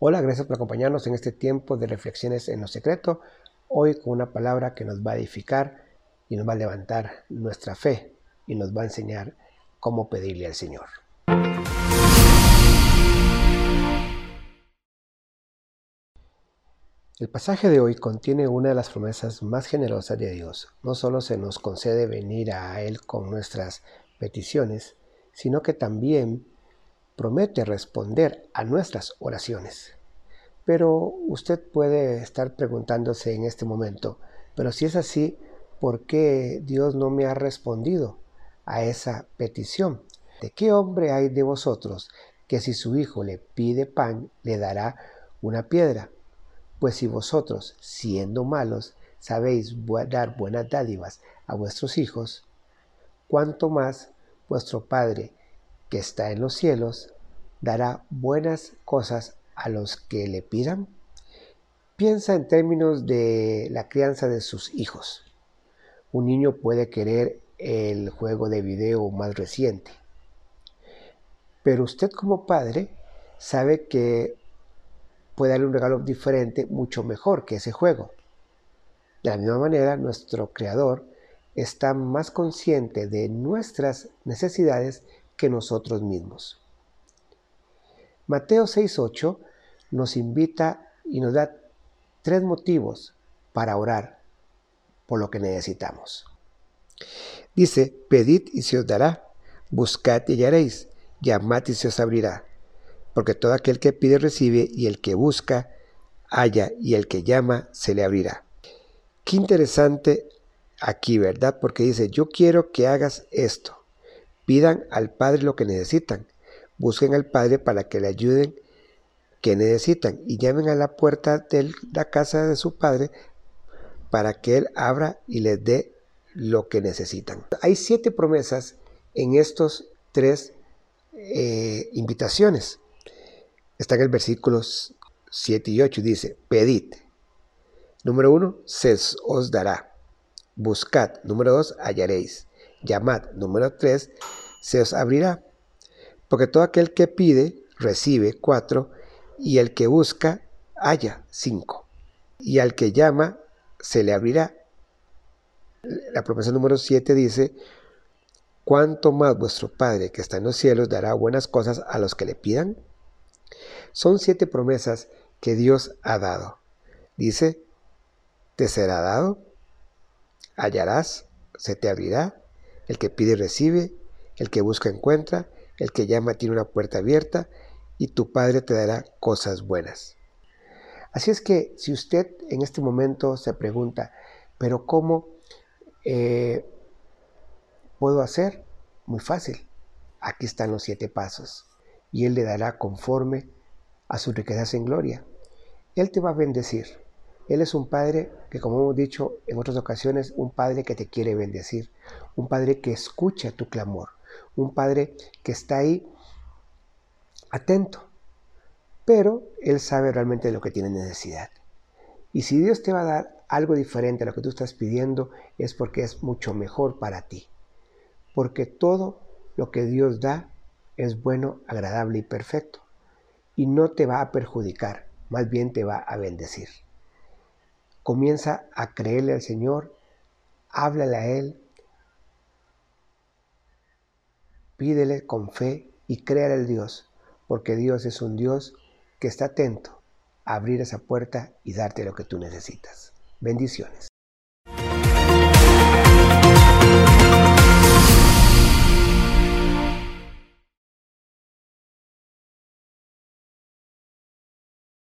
Hola, gracias por acompañarnos en este tiempo de reflexiones en lo secreto. Hoy con una palabra que nos va a edificar y nos va a levantar nuestra fe y nos va a enseñar cómo pedirle al Señor. El pasaje de hoy contiene una de las promesas más generosas de Dios. No solo se nos concede venir a Él con nuestras peticiones, sino que también promete responder a nuestras oraciones. Pero usted puede estar preguntándose en este momento, pero si es así, ¿por qué Dios no me ha respondido a esa petición? ¿De qué hombre hay de vosotros que si su hijo le pide pan, le dará una piedra? Pues si vosotros, siendo malos, sabéis dar buenas dádivas a vuestros hijos, cuánto más vuestro Padre que está en los cielos dará buenas cosas a los que le pidan? Piensa en términos de la crianza de sus hijos. Un niño puede querer el juego de video más reciente, pero usted como padre sabe que puede darle un regalo diferente, mucho mejor que ese juego. De la misma manera, nuestro Creador está más consciente de nuestras necesidades que nosotros mismos. Mateo 6.8 nos invita y nos da tres motivos para orar por lo que necesitamos. Dice, pedid y se os dará, buscad y hallaréis, llamad y se os abrirá porque todo aquel que pide recibe y el que busca halla y el que llama se le abrirá. Qué interesante aquí, ¿verdad? Porque dice, yo quiero que hagas esto. Pidan al Padre lo que necesitan. Busquen al Padre para que le ayuden que necesitan y llamen a la puerta de la casa de su Padre para que Él abra y les dé lo que necesitan. Hay siete promesas en estos tres eh, invitaciones está en el versículo 7 y 8. Dice, pedid. Número 1, se os dará. Buscad. Número 2, hallaréis. Llamad. Número 3, se os abrirá. Porque todo aquel que pide, recibe. 4. Y el que busca, halla. 5. Y al que llama, se le abrirá. La promesa número 7 dice, cuánto más vuestro Padre que está en los cielos dará buenas cosas a los que le pidan. Son siete promesas que Dios ha dado. Dice, te será dado, hallarás, se te abrirá, el que pide recibe, el que busca encuentra, el que llama tiene una puerta abierta y tu Padre te dará cosas buenas. Así es que si usted en este momento se pregunta, pero ¿cómo eh, puedo hacer? Muy fácil. Aquí están los siete pasos y Él le dará conforme a sus riquezas en gloria. Él te va a bendecir. Él es un Padre que, como hemos dicho en otras ocasiones, un Padre que te quiere bendecir, un Padre que escucha tu clamor, un Padre que está ahí atento, pero Él sabe realmente de lo que tiene necesidad. Y si Dios te va a dar algo diferente a lo que tú estás pidiendo, es porque es mucho mejor para ti. Porque todo lo que Dios da es bueno, agradable y perfecto y no te va a perjudicar, más bien te va a bendecir. Comienza a creerle al Señor, háblale a Él, pídele con fe y créale al Dios, porque Dios es un Dios que está atento a abrir esa puerta y darte lo que tú necesitas. Bendiciones.